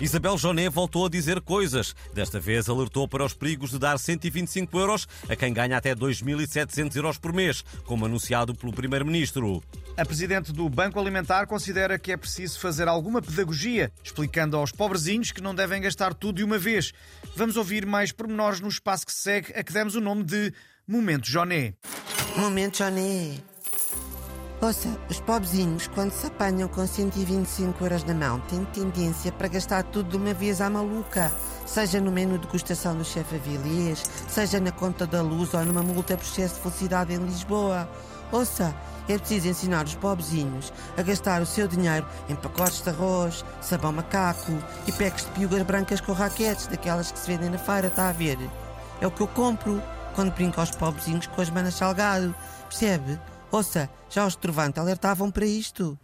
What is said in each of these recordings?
Isabel Joné voltou a dizer coisas. Desta vez alertou para os perigos de dar 125 euros a quem ganha até 2.700 euros por mês, como anunciado pelo Primeiro-Ministro. A Presidente do Banco Alimentar considera que é preciso fazer alguma pedagogia, explicando aos pobrezinhos que não devem gastar tudo de uma vez. Vamos ouvir mais pormenores no espaço que se segue, a que demos o nome de Momento Joné. Momento Joné. Ouça, os pobrezinhos, quando se apanham com 125 euros na mão, têm tendência para gastar tudo de uma vez à maluca. Seja no menu de degustação do chefe Avilés, seja na conta da luz ou numa multa por excesso de velocidade em Lisboa. Ouça, é preciso ensinar os pobrezinhos a gastar o seu dinheiro em pacotes de arroz, sabão macaco e packs de piugas brancas com raquetes, daquelas que se vendem na feira, está a ver? É o que eu compro quando brinco aos pobrezinhos com as manas salgado. Percebe? Ouça, já os Trovante alertavam para isto.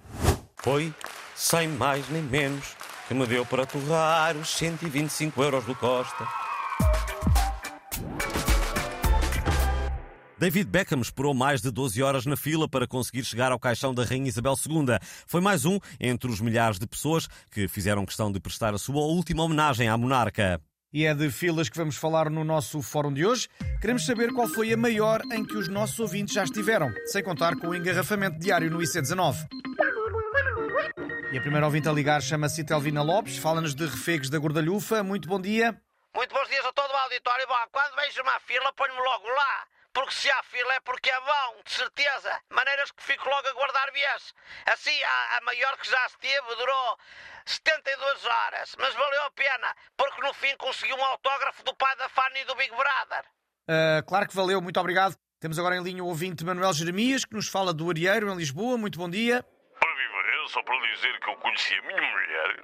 Foi, sem mais nem menos, que me deu para torrar os 125 euros do Costa. David Beckham esperou mais de 12 horas na fila para conseguir chegar ao caixão da Rainha Isabel II. Foi mais um entre os milhares de pessoas que fizeram questão de prestar a sua última homenagem à monarca. E é de filas que vamos falar no nosso fórum de hoje. Queremos saber qual foi a maior em que os nossos ouvintes já estiveram, sem contar com o engarrafamento diário no IC19. E a primeira ouvinte a ligar chama-se Telvina Lopes, fala-nos de refegos da Gordalhufa. Muito bom dia. Muito bons dias a todo o auditório. Bom, quando vejo uma fila, ponho-me logo lá. Porque se há fila é porque é bom, de certeza. Maneiras que fico logo a guardar viés. Assim, a, a maior que já esteve durou 72 horas. Mas valeu a pena, porque no fim consegui um autógrafo do pai da Fanny do Big Brother. Uh, claro que valeu, muito obrigado. Temos agora em linha o ouvinte Manuel Jeremias, que nos fala do Arieiro, em Lisboa. Muito bom dia. Eu só para dizer que eu conheci a minha mulher,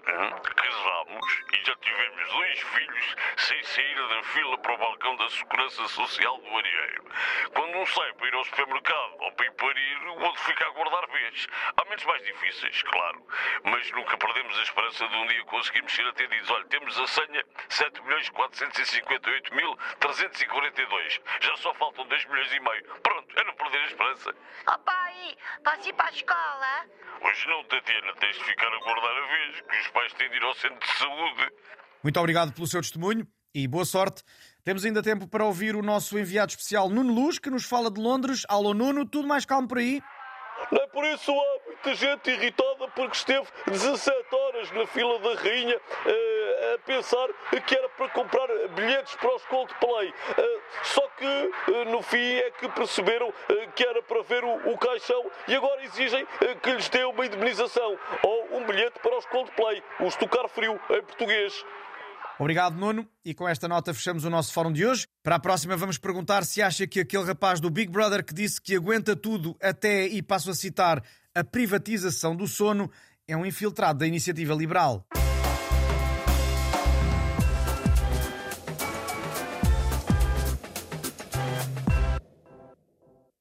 casámos e já tivemos dois filhos sem sair da fila para o balcão da Segurança Social do Arieiro. Quando um sai para ir ao supermercado ou para ir parir, o outro fica a guardar vez. Há momentos mais difíceis, claro, mas nunca perdemos a esperança de um dia conseguirmos ser atendidos. Olha, temos a senha 7.458.342. Já só faltam 2 milhões e meio. Pronto, é não perder a esperança. Oh pai, posso ir para a escola? Hoje não, Tatiana, tens de ficar a guardar a vez, que os pais têm de ir ao centro de saúde. Muito obrigado pelo seu testemunho e boa sorte. Temos ainda tempo para ouvir o nosso enviado especial Nuno Luz, que nos fala de Londres. Alô Nuno, tudo mais calmo por aí? Não é por isso há muita gente irritada porque esteve 17 horas na fila da rainha uh, pensar que era para comprar bilhetes para os Coldplay. Uh, só que uh, no fim é que perceberam que era para ver o, o caixão e agora exigem que lhes dê uma indemnização ou um bilhete para os Coldplay, o estocar frio em português. Obrigado, Nuno. E com esta nota fechamos o nosso fórum de hoje. Para a próxima, vamos perguntar se acha que aquele rapaz do Big Brother que disse que aguenta tudo até, e passo a citar, a privatização do sono, é um infiltrado da iniciativa liberal.